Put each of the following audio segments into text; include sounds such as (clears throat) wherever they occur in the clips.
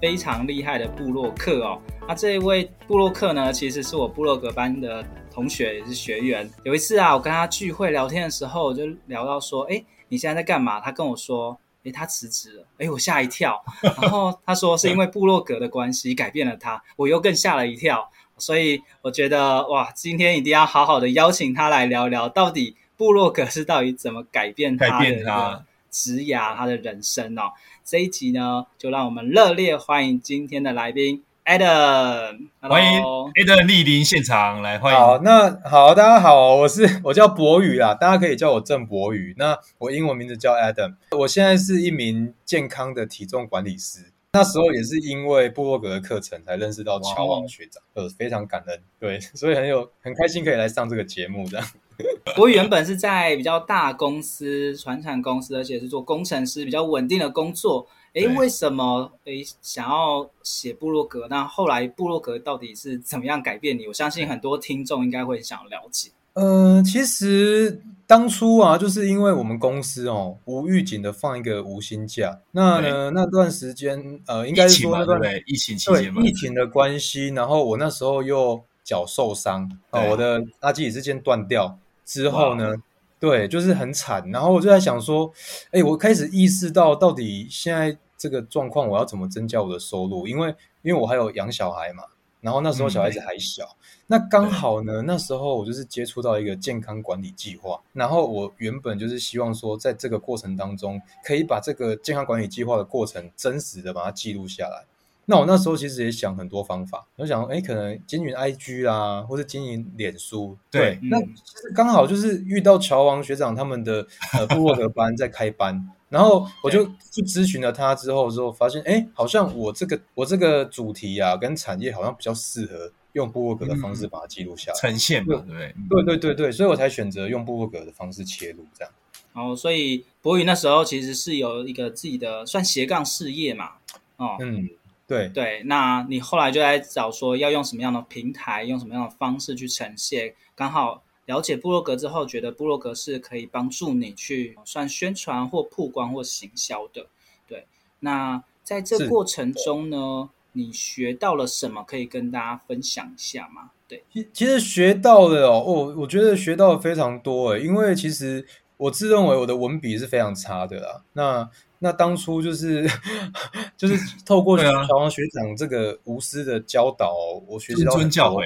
非常厉害的布洛克哦，那这一位布洛克呢，其实是我布洛格班的同学，也是学员。有一次啊，我跟他聚会聊天的时候，我就聊到说，哎，你现在在干嘛？他跟我说，哎，他辞职了。哎，我吓一跳。然后他说是因为部落格的关系改变了他，我又更吓了一跳。所以我觉得哇，今天一定要好好的邀请他来聊聊，到底部落格是到底怎么改变他的职涯，他的人生哦。这一集呢，就让我们热烈欢迎今天的来宾 Adam。欢迎 Adam 莅临现场来欢迎。好，那好，大家好，我是我叫博宇啦，大家可以叫我郑博宇。那我英文名字叫 Adam，我现在是一名健康的体重管理师。那时候也是因为布洛格的课程才认识到乔王学长，呃，非常感恩，对，所以很有很开心可以来上这个节目这样。我原本是在比较大公司、船产公司，而且是做工程师，比较稳定的工作。诶，为什么诶想要写部落格？那后来部落格到底是怎么样改变你？我相信很多听众应该会想了解。呃，其实当初啊，就是因为我们公司哦，无预警的放一个无薪假。那呢，那段时间呃，应该是说那段对疫情期间嘛，疫情的关系。然后我那时候又脚受伤，啊，我的阿基里斯腱断掉。之后呢，对，就是很惨。然后我就在想说，哎，我开始意识到，到底现在这个状况，我要怎么增加我的收入？因为，因为我还有养小孩嘛。然后那时候小孩子还小，嗯、那刚好呢，那时候我就是接触到一个健康管理计划。然后我原本就是希望说，在这个过程当中，可以把这个健康管理计划的过程真实的把它记录下来。那我那时候其实也想很多方法，我想，哎，可能经营 IG 啦，或者经营脸书。对，对那其实刚好就是遇到乔王学长他们的呃部落格班在开班，然后 (laughs) 我就去咨询了他之后，之后发现，哎，好像我这个我这个主题啊，跟产业好像比较适合用部落格的方式把它记录下来，呈现嘛，对对对对对对，所以我才选择用部落格的方式切入这样。哦，所以博宇那时候其实是有一个自己的算斜杠事业嘛，哦，嗯。对对，那你后来就在找说要用什么样的平台，用什么样的方式去呈现。刚好了解部落格之后，觉得部落格是可以帮助你去算宣传或曝光或行销的。对，那在这过程中呢，你学到了什么？可以跟大家分享一下吗？对，其其实学到了哦，哦，我觉得学到了非常多诶，因为其实我自认为我的文笔是非常差的啦。那那当初就是 (laughs) 就是透过小王学长这个无私的教导，我学习到谆谆教诲，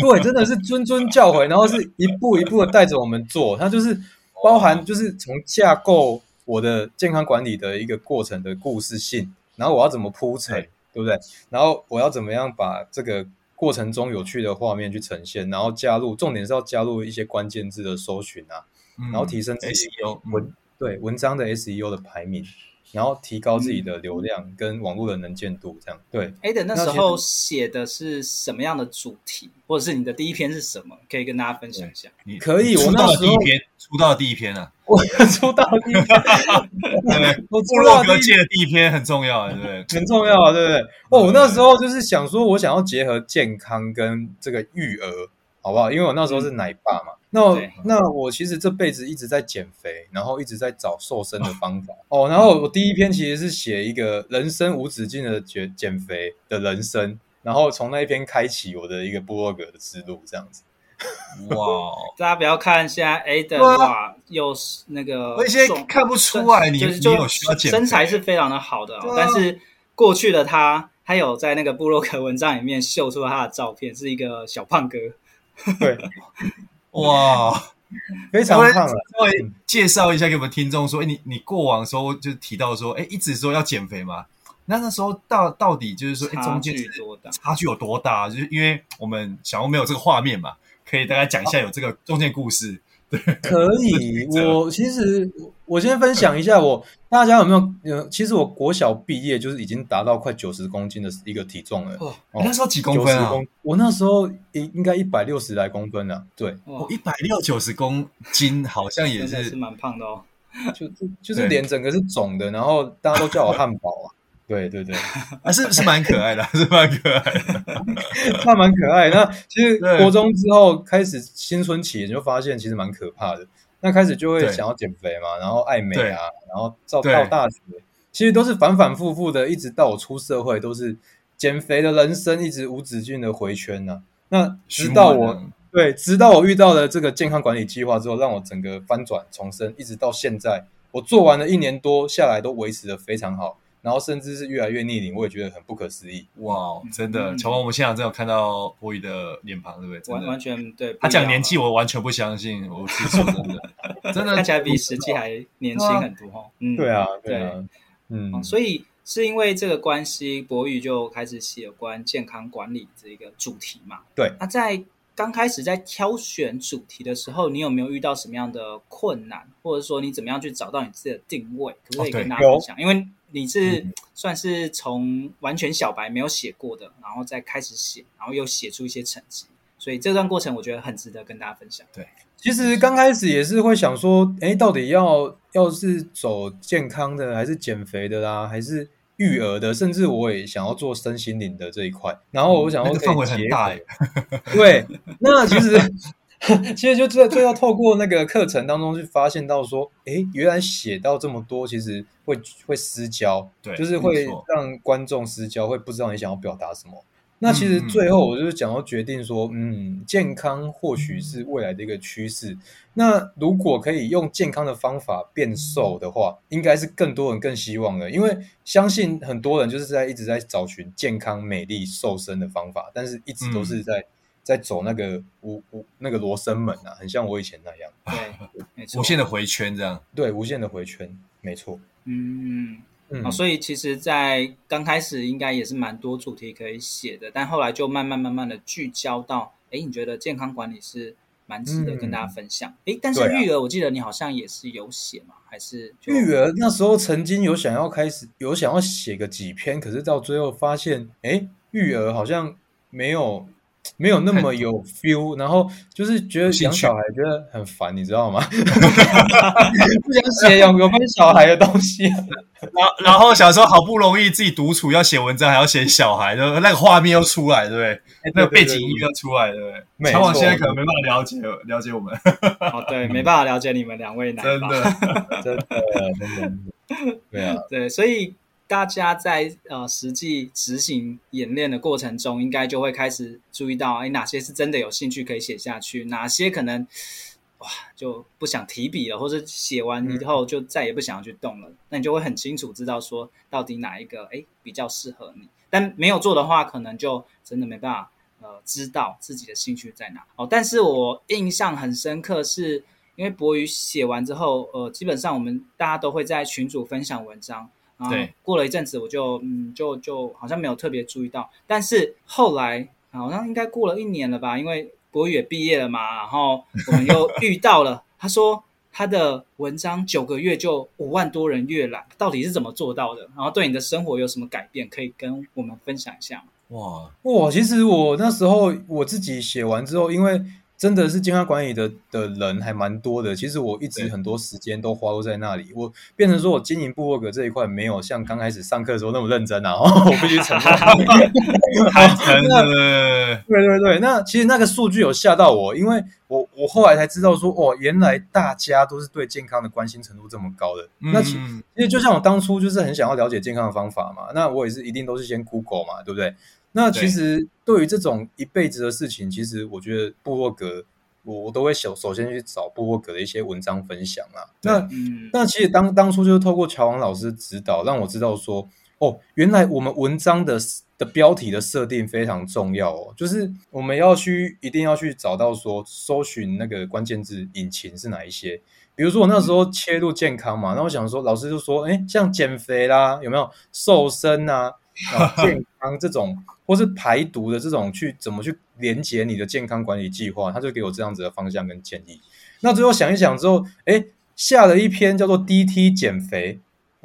对，真的是谆谆教诲，然后是一步一步的带着我们做，它就是包含就是从架构我的健康管理的一个过程的故事性，然后我要怎么铺陈，对不对？然后我要怎么样把这个过程中有趣的画面去呈现，然后加入，重点是要加入一些关键字的搜寻啊，然后提升自己文。对文章的 SEO 的排名，然后提高自己的流量跟网络的能见度，这样对。Adam 那时候写的是什么样的主题，或者是你的第一篇是什么？可以跟大家分享一下。你可以，我那时候第一篇出道的第一篇啊，我 (laughs) 出道第一篇，(laughs) 对，(laughs) 我部落格界的第一篇很重要，对不对？很重要，对不对？哦，我那时候就是想说，我想要结合健康跟这个育儿。好不好？因为我那时候是奶爸嘛。嗯、那我那我其实这辈子一直在减肥，然后一直在找瘦身的方法。哦，然后我第一篇其实是写一个人生无止境的减减肥的人生，然后从那一篇开启我的一个部落格的之路，这样子。哇、哦！(laughs) 大家不要看现在 Adam 哇，又是那个，我现在看不出来你就是就你有需要减肥，身材是非常的好的、哦，啊、但是过去的他，他有在那个部落格文章里面秀出他的照片，是一个小胖哥。(laughs) 对，哇，(laughs) 非常胖了。稍微介绍一下给我们听众说，哎，你你过往的时候就提到说，哎，一直说要减肥嘛？那那时候到到底就是说，哎，中间差距有多大？就是因为我们小欧没有这个画面嘛。可以大概讲一下有这个中间故事，对，可 (laughs) 以。我其实我先分享一下我，我大家有没有？呃，其实我国小毕业就是已经达到快九十公斤的一个体重了。哦，哦那时候几公分啊？我那时候应应该一百六十来公分了。对，我一百六九十公斤，好像也是是蛮胖的哦。就就就是脸整个是肿的，然后大家都叫我汉堡啊。对对对，(laughs) 啊是是蛮可爱的，是蛮可爱的，(laughs) 那蛮可爱。那其实国中之后开始青春期，你就发现其实蛮可怕的。那开始就会想要减肥嘛，然后爱美啊，然后到到大学，其实都是反反复复的，一直到我出社会，都是减肥的人生，一直无止境的回圈呢。那直到我对，直到我遇到了这个健康管理计划之后，让我整个翻转重生，一直到现在，我做完了一年多下来，都维持的非常好。然后甚至是越来越逆龄，我也觉得很不可思议。哇，真的！乔王，我们现场真有看到博宇的脸庞，对不对？完完全对。他讲年纪，我完全不相信。我是说真的，(laughs) 真的看起来比实际还年轻很多哈。嗯，对啊，对啊，嗯。所以是因为这个关系，博宇就开始写有关健康管理这个主题嘛。对。那在刚开始在挑选主题的时候，你有没有遇到什么样的困难，或者说你怎么样去找到你自己的定位？可不可以跟大家分享？因为你是算是从完全小白没有写过的，然后再开始写，然后又写出一些成绩，所以这段过程我觉得很值得跟大家分享。对，其实刚开始也是会想说，哎，到底要要是走健康的，还是减肥的啦，还是育儿的，甚至我也想要做身心灵的这一块。然后我想要范围很大，对，那其实。(laughs) 其实就最最后透过那个课程当中去发现到说，哎，原来写到这么多，其实会会失焦，对，就是会让观众失焦，会不知道你想要表达什么。那其实最后我就是讲要决定说，嗯，健康或许是未来的一个趋势。那如果可以用健康的方法变瘦的话，应该是更多人更希望的，因为相信很多人就是在一直在找寻健康、美丽、瘦身的方法，但是一直都是在。在走那个无无那个罗生门啊，很像我以前那样，对，(laughs) 没错，无限的回圈这样，对，无限的回圈，没错，嗯嗯，好，所以其实，在刚开始应该也是蛮多主题可以写的，但后来就慢慢慢慢的聚焦到，哎，你觉得健康管理是蛮值得跟大家分享，哎、嗯，但是育儿，我记得你好像也是有写嘛，啊、还是育儿那时候曾经有想要开始有想要写个几篇，可是到最后发现，哎，育儿好像没有。没有那么有 feel，然后就是觉得养小孩觉得很烦，你知道吗？(laughs) 不想写有有关小孩的东西，然后然后小时候好不容易自己独处要写文章，还要写小孩，那那个画面又出来，对不对？那个背景音乐出来，对不对？乔王现在可能没办法了解了解我们，哦，对，没办法了解你们两位男，(laughs) 真的真的真的，对啊，(laughs) 对，所以。大家在呃实际执行演练的过程中，应该就会开始注意到，哎，哪些是真的有兴趣可以写下去，哪些可能哇就不想提笔了，或者写完以后就再也不想要去动了。嗯、那你就会很清楚知道说，到底哪一个哎比较适合你。但没有做的话，可能就真的没办法呃知道自己的兴趣在哪。哦，但是我印象很深刻是，是因为博宇写完之后，呃，基本上我们大家都会在群组分享文章。对，过了一阵子，我就嗯，就就好像没有特别注意到，但是后来好像应该过了一年了吧，因为博宇也毕业了嘛，然后我们又遇到了，(laughs) 他说他的文章九个月就五万多人阅览，到底是怎么做到的？然后对你的生活有什么改变？可以跟我们分享一下吗？哇哇，其实我那时候我自己写完之后，因为真的是健康管理的的人还蛮多的。其实我一直很多时间都花都在那里。我变成说我经营部落格这一块没有像刚开始上课的时候那么认真啊！哦、(laughs) 我必须承认，(laughs) 太真了。(laughs) 对对对，那其实那个数据有吓到我，因为我我后来才知道说，哦，原来大家都是对健康的关心程度这么高的。嗯、那其因为就像我当初就是很想要了解健康的方法嘛，那我也是一定都是先 Google 嘛，对不对？那其实对于这种一辈子的事情，其实我觉得部落格，我我都会首首先去找部落格的一些文章分享啊。那、嗯、那其实当当初就是透过乔王老师指导，让我知道说，哦，原来我们文章的的标题的设定非常重要哦，就是我们要去一定要去找到说，搜寻那个关键字引擎是哪一些。比如说我那时候切入健康嘛，那我想说，老师就说，哎，像减肥啦，有没有瘦身啊？健康这种，或是排毒的这种，去怎么去连接你的健康管理计划？他就给我这样子的方向跟建议。那最后想一想之后，哎，下了一篇叫做 DT 减肥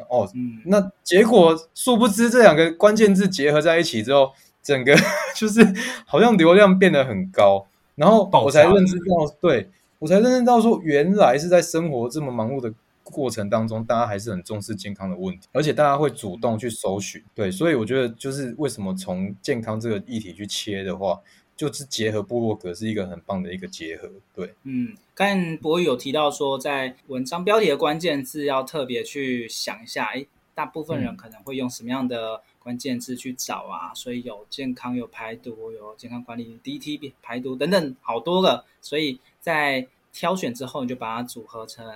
哦，嗯、那结果殊不知这两个关键字结合在一起之后，整个 (laughs) 就是好像流量变得很高，然后我才认知到，对，我才认知到说，原来是在生活这么忙碌的。过程当中，大家还是很重视健康的问题，而且大家会主动去搜寻，对，所以我觉得就是为什么从健康这个议题去切的话，就是结合部落格是一个很棒的一个结合，对，嗯，刚才博宇有提到说，在文章标题的关键字要特别去想一下，哎，大部分人可能会用什么样的关键字去找啊？所以有健康、有排毒、有健康管理、DT 排毒等等，好多个，所以在。挑选之后，你就把它组合成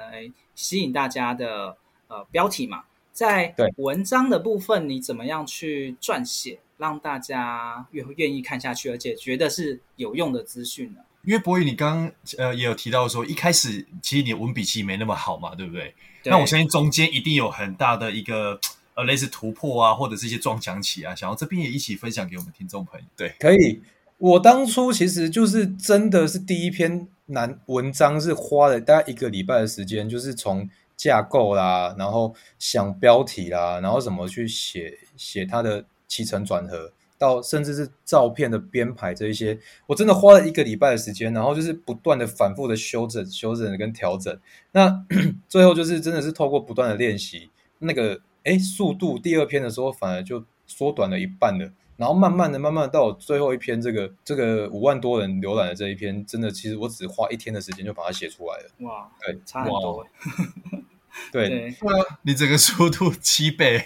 吸引大家的呃标题嘛。在文章的部分，你怎么样去撰写，让大家越愿意看下去，而且觉得是有用的资讯呢？因为博宇，你刚刚呃也有提到说，一开始其实你的文笔其实没那么好嘛，对不对？对。那我相信中间一定有很大的一个呃类似突破啊，或者是一些撞墙期啊，想要这边也一起分享给我们听众朋友。对，可以。我当初其实就是真的是第一篇难文章，是花了大概一个礼拜的时间，就是从架构啦，然后想标题啦，然后怎么去写写它的起承转合，到甚至是照片的编排这一些，我真的花了一个礼拜的时间，然后就是不断的反复的修整、修整跟调整。那 (clears throat) 最后就是真的是透过不断的练习，那个诶速度，第二篇的时候反而就缩短了一半了。然后慢慢的、慢慢的到最后一篇，这个这个五万多人浏览的这一篇，真的其实我只花一天的时间就把它写出来了。哇，对，差很多。(laughs) 对，对你整个速度七倍。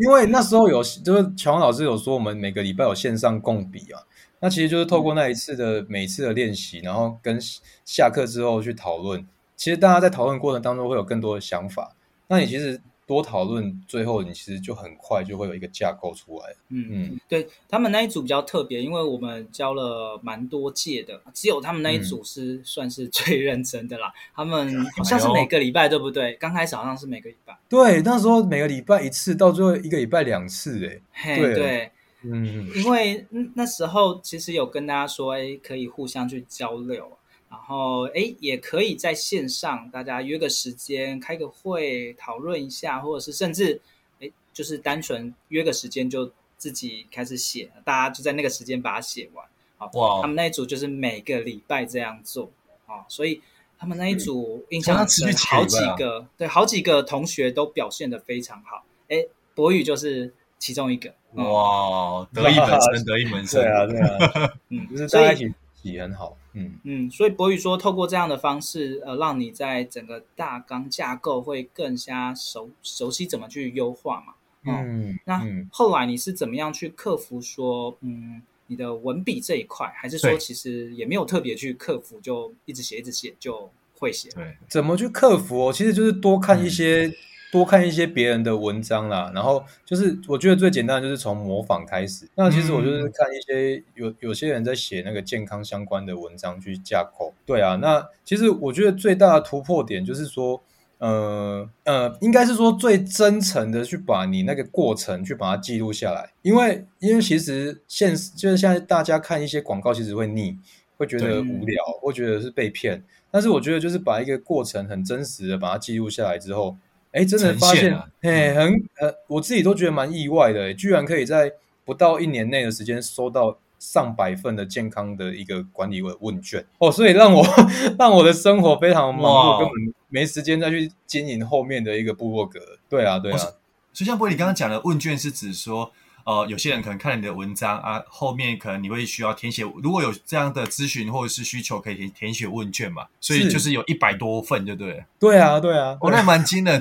因为那时候有，就是乔王老师有说，我们每个礼拜有线上共笔啊，那其实就是透过那一次的每次的练习，然后跟下课之后去讨论。其实大家在讨论过程当中会有更多的想法。那你其实。多讨论，最后你其实就很快就会有一个架构出来。嗯嗯，对他们那一组比较特别，因为我们教了蛮多届的，只有他们那一组是算是最认真的啦。嗯、他们好像是每个礼拜，对不对？刚开始好像是每个礼拜。对，那时候每个礼拜一次，到最后一个礼拜两次，哎，嘿，对，对嗯，因为那时候其实有跟大家说，哎，可以互相去交流。然后，哎，也可以在线上，大家约个时间，开个会，讨论一下，或者是甚至，哎，就是单纯约个时间就自己开始写，大家就在那个时间把它写完。好，哇，他们那一组就是每个礼拜这样做，啊，所以他们那一组印象很深，好几个，对，好几个同学都表现的非常好。哎，博宇就是其中一个。哇，得意门生，得意门生，(laughs) 对啊，对啊，(laughs) 嗯，就是大家一起也很好。嗯嗯，所以博宇说，透过这样的方式，呃，让你在整个大纲架构会更加熟熟悉怎么去优化嘛。哦、嗯，那后来你是怎么样去克服说，嗯，你的文笔这一块，还是说其实也没有特别去克服，就一直写一直写就会写？对，怎么去克服？哦，其实就是多看一些。嗯多看一些别人的文章啦，然后就是我觉得最简单的就是从模仿开始。那其实我就是看一些有有些人在写那个健康相关的文章去架构。对啊，那其实我觉得最大的突破点就是说，呃呃，应该是说最真诚的去把你那个过程去把它记录下来。因为因为其实现实就是现在大家看一些广告，其实会腻，会觉得无聊，会觉得是被骗。但是我觉得就是把一个过程很真实的把它记录下来之后。哎，真的发现，哎、啊，很呃，我自己都觉得蛮意外的，居然可以在不到一年内的时间收到上百份的健康的一个管理问问卷哦，所以让我 (laughs) 让我的生活非常忙碌，根本没时间再去经营后面的一个部落格。对啊，对啊。所以像波，你刚刚讲的问卷是指说。呃，有些人可能看了你的文章啊，后面可能你会需要填写，如果有这样的咨询或者是需求，可以填填写问卷嘛。所以就是有一百多份，对不对？对啊，对啊，哦，那蛮惊的。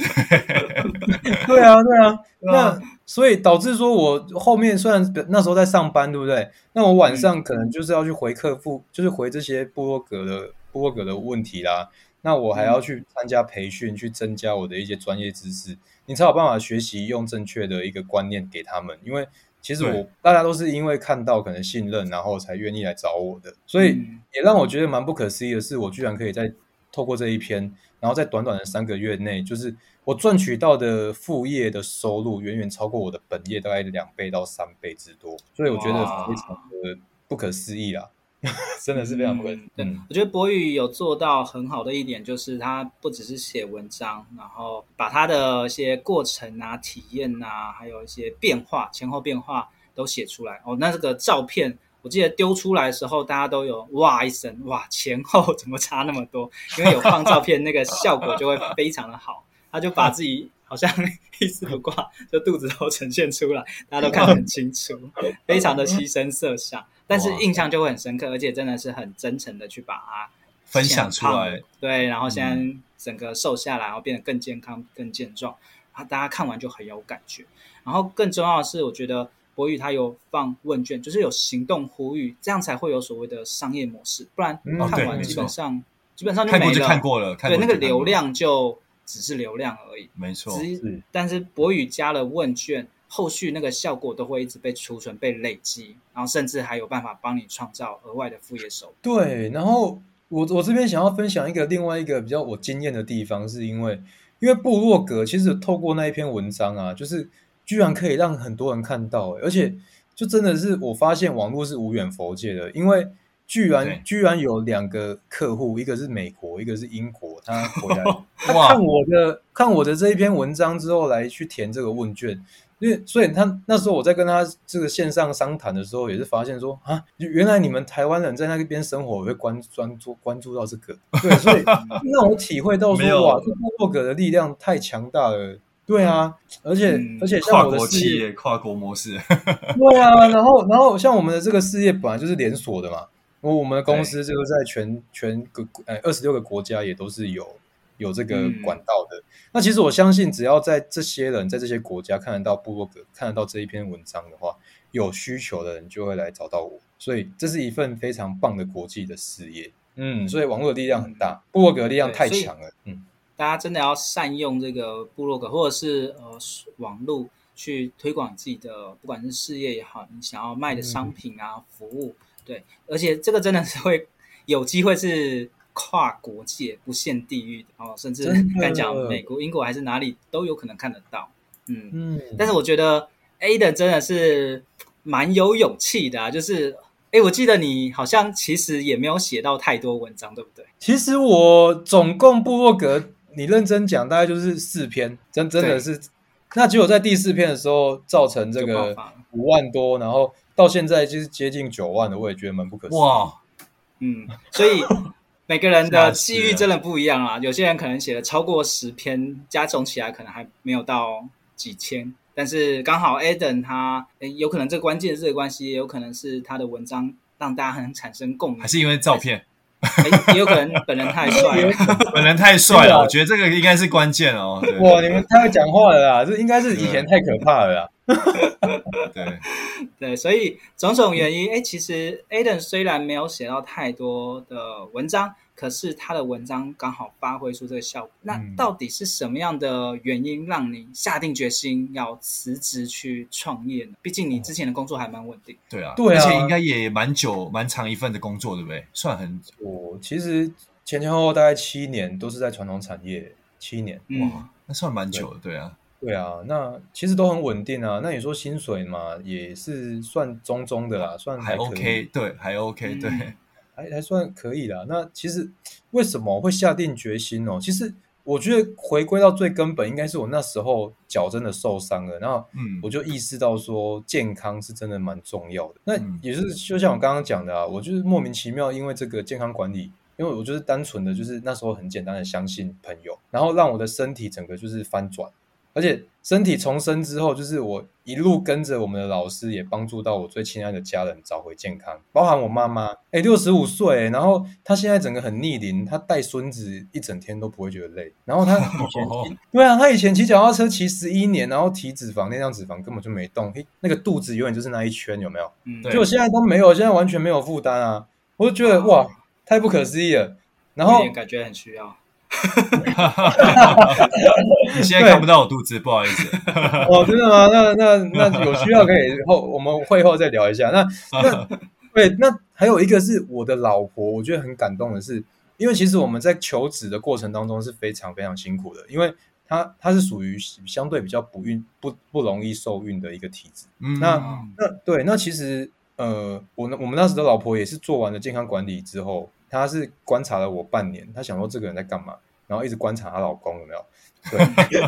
(laughs) 对啊，对啊。(laughs) 那所以导致说我后面虽然那时候在上班，对不对？那我晚上可能就是要去回客户，就是回这些部落格的部落格的问题啦。那我还要去参加培训，去增加我的一些专业知识。你才有办法学习用正确的一个观念给他们，因为其实我大家都是因为看到可能信任，然后才愿意来找我的，所以也让我觉得蛮不可思议的是，我居然可以在透过这一篇，然后在短短的三个月内，就是我赚取到的副业的收入远远超过我的本业大概两倍到三倍之多，所以我觉得非常的不可思议啦。(laughs) 真的是非常不错。对，我觉得博宇有做到很好的一点，就是他不只是写文章，然后把他的一些过程啊、体验啊，还有一些变化、前后变化都写出来。哦，那这个照片，我记得丢出来的时候，大家都有哇一声，哇，前后 (laughs) 怎么差那么多？因为有放照片，那个效果就会非常的好。他就把自己好像 (laughs) 一丝不挂，就肚子都呈现出来，大家都看得很清楚，非常的牺牲色相。但是印象就会很深刻，而且真的是很真诚的去把它分享出来。对，然后现在整个瘦下来，然后变得更健康、更健壮，啊，大家看完就很有感觉。然后更重要的是，我觉得博宇他有放问卷，就是有行动呼吁，这样才会有所谓的商业模式。不然看完基本上基本上就没了。看过就看过了，对，那个流量就只是流量而已。没错。是，但是博宇加了问卷。后续那个效果都会一直被储存、被累积，然后甚至还有办法帮你创造额外的副业收入。对，然后我我这边想要分享一个另外一个比较我惊艳的地方，是因为因为部落格其实透过那一篇文章啊，就是居然可以让很多人看到，而且就真的是我发现网络是无远佛界的，因为居然居然有两个客户，一个是美国，一个是英国，他回来 (laughs) 哇看我的看我的这一篇文章之后来去填这个问卷。因为所以他那时候我在跟他这个线上商谈的时候，也是发现说啊，原来你们台湾人在那边生活我会关专注关注到这个，(laughs) 对，所以让我体会到说有。哇，这部落格的力量太强大了，对啊，而且、嗯、而且像我的事业跨，国模式，(laughs) 对啊，然后然后像我们的这个事业本来就是连锁的嘛，我我们的公司就是在全全个呃二十六个国家也都是有。有这个管道的，嗯、那其实我相信，只要在这些人在这些国家看得到部落格，看得到这一篇文章的话，有需求的人就会来找到我，所以这是一份非常棒的国际的事业。嗯，所以网络的力量很大，部落格的力量太强了。嗯，大家真的要善用这个部落格或者是呃网络去推广自己的，不管是事业也好，你想要卖的商品啊、嗯、服务，对，而且这个真的是会有机会是。跨国界不限地域的哦，甚至敢讲美国、英国还是哪里都有可能看得到。嗯嗯，但是我觉得 Aiden 真的是蛮有勇气的啊，就是哎，我记得你好像其实也没有写到太多文章，对不对？其实我总共部落格，你认真讲，大概就是四篇，真真的是。那只有在第四篇的时候，造成这个五万多，然后到现在就是接近九万的，我也觉得蛮不可思议。哇，嗯，所以。每个人的际遇真的不一样啊！有些人可能写了超过十篇，加总起来可能还没有到几千。但是刚好 Aiden 他，诶有可能这关键字的关系，也有可能是他的文章让大家很产生共鸣，还是因为照片？也有可能本人太帅，(laughs) 本人太帅了。我觉得这个应该是关键哦。哇，你们太会讲话了啦！这应该是以前太可怕了啦。(laughs) 对 (laughs) 对，所以种种原因，哎，其实 Aiden 虽然没有写到太多的文章，可是他的文章刚好发挥出这个效果。那到底是什么样的原因让你下定决心要辞职去创业呢？毕竟你之前的工作还蛮稳定。对啊，对啊，而且应该也蛮久、蛮长一份的工作，对不对？算很久。我其实前前后后大概七年都是在传统产业，七年，哇，那算蛮久的，对啊。对啊，那其实都很稳定啊。那你说薪水嘛，也是算中中的啦，算还，还 OK。对，还 OK，对，还还算可以啦。那其实为什么会下定决心哦？其实我觉得回归到最根本，应该是我那时候脚真的受伤了，然后嗯，我就意识到说健康是真的蛮重要的。那也是就像我刚刚讲的啊，我就是莫名其妙因为这个健康管理，因为我就是单纯的就是那时候很简单的相信朋友，然后让我的身体整个就是翻转。而且身体重生之后，就是我一路跟着我们的老师，也帮助到我最亲爱的家人找回健康，包含我妈妈。哎，六十五岁，然后她现在整个很逆龄，她带孙子一整天都不会觉得累。然后她以前，对啊，她以前骑脚踏车骑十一年，然后体脂肪那样脂肪根本就没动，嘿，那个肚子永远就是那一圈，有没有？嗯，对。就现在都没有，现在完全没有负担啊！我就觉得哇，太不可思议了。然后感觉很需要。哈哈哈！你现在看不到我肚子，不好意思。哦，真的吗？那那那有需要可以后 (laughs) 我们会后再聊一下。那那 (laughs) 对，那还有一个是我的老婆，我觉得很感动的是，因为其实我们在求职的过程当中是非常非常辛苦的，因为她她是属于相对比较不孕不不容易受孕的一个体质。嗯，那那对，那其实呃，我我们那时的老婆也是做完了健康管理之后。她是观察了我半年，她想说这个人在干嘛，然后一直观察她老公有没有，对，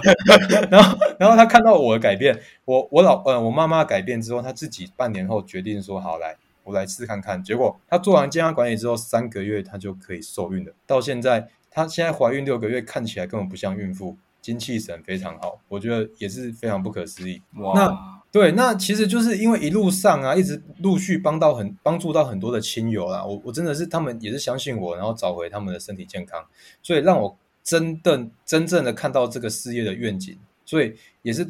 (laughs) 然后然后她看到我的改变，我我老呃我妈妈改变之后，她自己半年后决定说好来，我来试看看。结果她做完健康管理之后，三个月她就可以受孕了。到现在她现在怀孕六个月，看起来根本不像孕妇，精气神非常好，我觉得也是非常不可思议。哇！那对，那其实就是因为一路上啊，一直陆续帮到很帮助到很多的亲友啦。我我真的是他们也是相信我，然后找回他们的身体健康，所以让我真正真正的看到这个事业的愿景。所以也是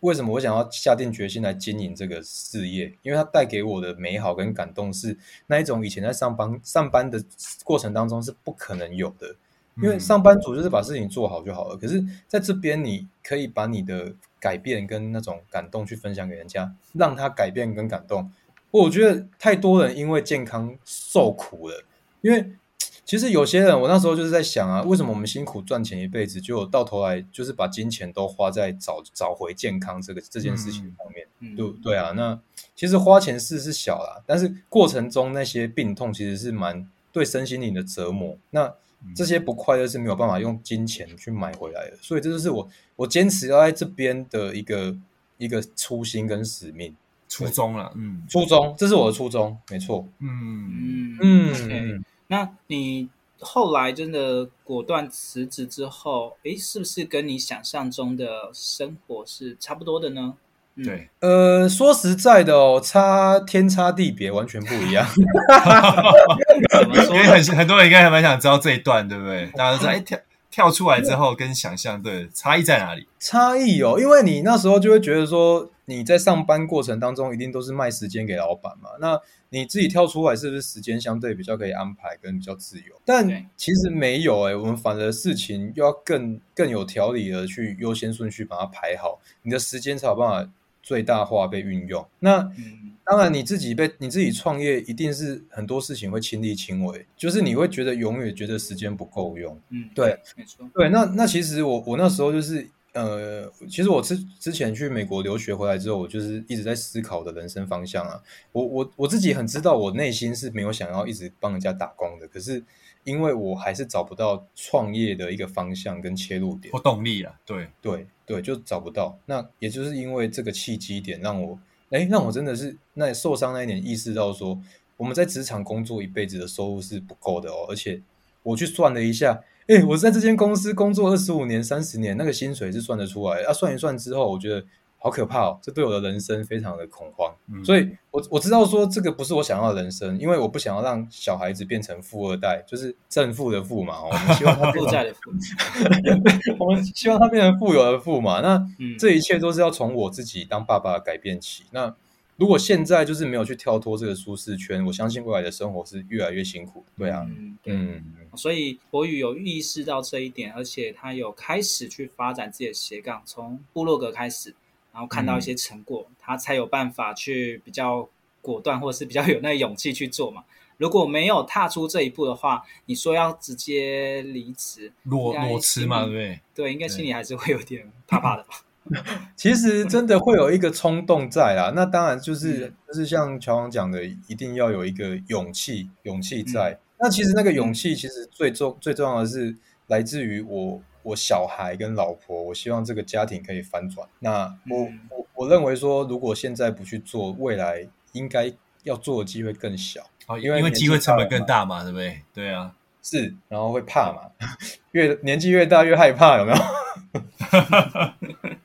为什么我想要下定决心来经营这个事业，因为它带给我的美好跟感动是那一种以前在上班上班的过程当中是不可能有的。因为上班族就是把事情做好就好了，可是在这边你可以把你的改变跟那种感动去分享给人家，让他改变跟感动。我觉得太多人因为健康受苦了，因为其实有些人，我那时候就是在想啊，为什么我们辛苦赚钱一辈子，就到头来就是把金钱都花在找找回健康这个这件事情上面，嗯、对对啊？那其实花钱事是小啦，但是过程中那些病痛其实是蛮对身心灵的折磨。那这些不快乐是没有办法用金钱去买回来的，所以这就是我我坚持要在这边的一个一个初心跟使命。初衷了，嗯，初衷，这是我的初衷，没错，嗯。嗯 okay. 那你后来真的果断辞职之后，诶，是不是跟你想象中的生活是差不多的呢？对，呃，说实在的哦，差天差地别，完全不一样。(laughs) 怎么说？因为很很多人应该还蛮想知道这一段，对不对？大家都说，哎，跳跳出来之后跟想象，对，差异在哪里？差异哦，因为你那时候就会觉得说，你在上班过程当中一定都是卖时间给老板嘛，那你自己跳出来是不是时间相对比较可以安排跟比较自由？但其实没有哎，我们反而事情又要更更有条理的去优先顺序把它排好，你的时间才有办法。最大化被运用，那、嗯、当然你自己被你自己创业，一定是很多事情会亲力亲为，就是你会觉得永远觉得时间不够用。嗯，对，没错，对。那那其实我我那时候就是呃，其实我之之前去美国留学回来之后，我就是一直在思考的人生方向啊。我我我自己很知道，我内心是没有想要一直帮人家打工的，可是。因为我还是找不到创业的一个方向跟切入点或动力啊，对对对，就找不到。那也就是因为这个契机点，让我哎，让我真的是那受伤那一年意识到说，我们在职场工作一辈子的收入是不够的哦。而且我去算了一下，哎，我在这间公司工作二十五年、三十年，那个薪水是算得出来。啊，算一算之后，我觉得。好可怕哦！这对我的人生非常的恐慌，嗯、所以我我知道说这个不是我想要的人生，因为我不想要让小孩子变成富二代，就是正负的富嘛。我们希望他负债的负，(laughs) 我们希望他变成富有的富嘛。那这一切都是要从我自己当爸爸改变起。那如果现在就是没有去跳脱这个舒适圈，我相信未来的生活是越来越辛苦。对啊，嗯，嗯，所以博宇有意识到这一点，而且他有开始去发展自己的斜杠，从部落格开始。然后看到一些成果，嗯、他才有办法去比较果断，或者是比较有那个勇气去做嘛。如果没有踏出这一步的话，你说要直接离职，裸裸辞嘛，对不对？对，应该心里还是会有点怕怕的吧。(laughs) 其实真的会有一个冲动在啦，那当然就是、嗯、就是像乔王讲的，一定要有一个勇气，勇气在。嗯、那其实那个勇气，其实最重最重要的是来自于我。我小孩跟老婆，我希望这个家庭可以翻转。那我、嗯、我我认为说，如果现在不去做，未来应该要做的机会更小。哦，因为因为机会成本更大嘛，对不对？对啊，是，然后会怕嘛，(laughs) 越年纪越大越害怕，有没有？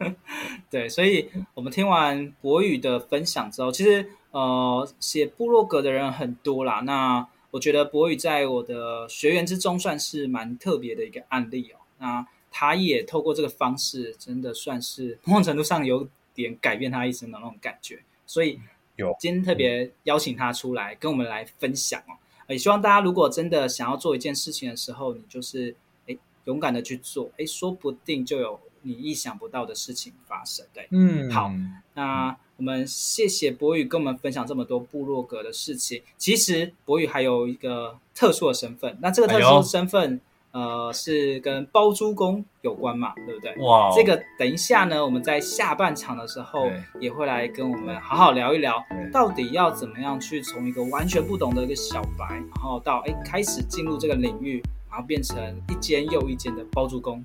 (laughs) 对，所以我们听完博宇的分享之后，其实呃，写部落格的人很多啦。那我觉得博宇在我的学员之中算是蛮特别的一个案例哦。那他也透过这个方式，真的算是某种程度上有点改变他一生的那种感觉。所以有今天特别邀请他出来跟我们来分享哦。也希望大家如果真的想要做一件事情的时候，你就是诶勇敢的去做，诶说不定就有。你意想不到的事情发生，对，嗯，好，那我们谢谢博宇跟我们分享这么多部落格的事情。其实博宇还有一个特殊的身份，那这个特殊的身份，哎、呃，是跟包租公有关嘛，对不对？哇，这个等一下呢，我们在下半场的时候也会来跟我们好好聊一聊，到底要怎么样去从一个完全不懂的一个小白，然后到哎开始进入这个领域。然后变成一间又一间的包租公，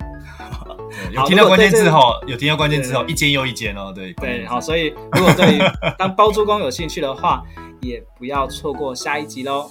有听到关键字哈，有听到关键字哦，一间又一间哦，对对，好，所以如果对当包租公有兴趣的话，也不要错过下一集喽。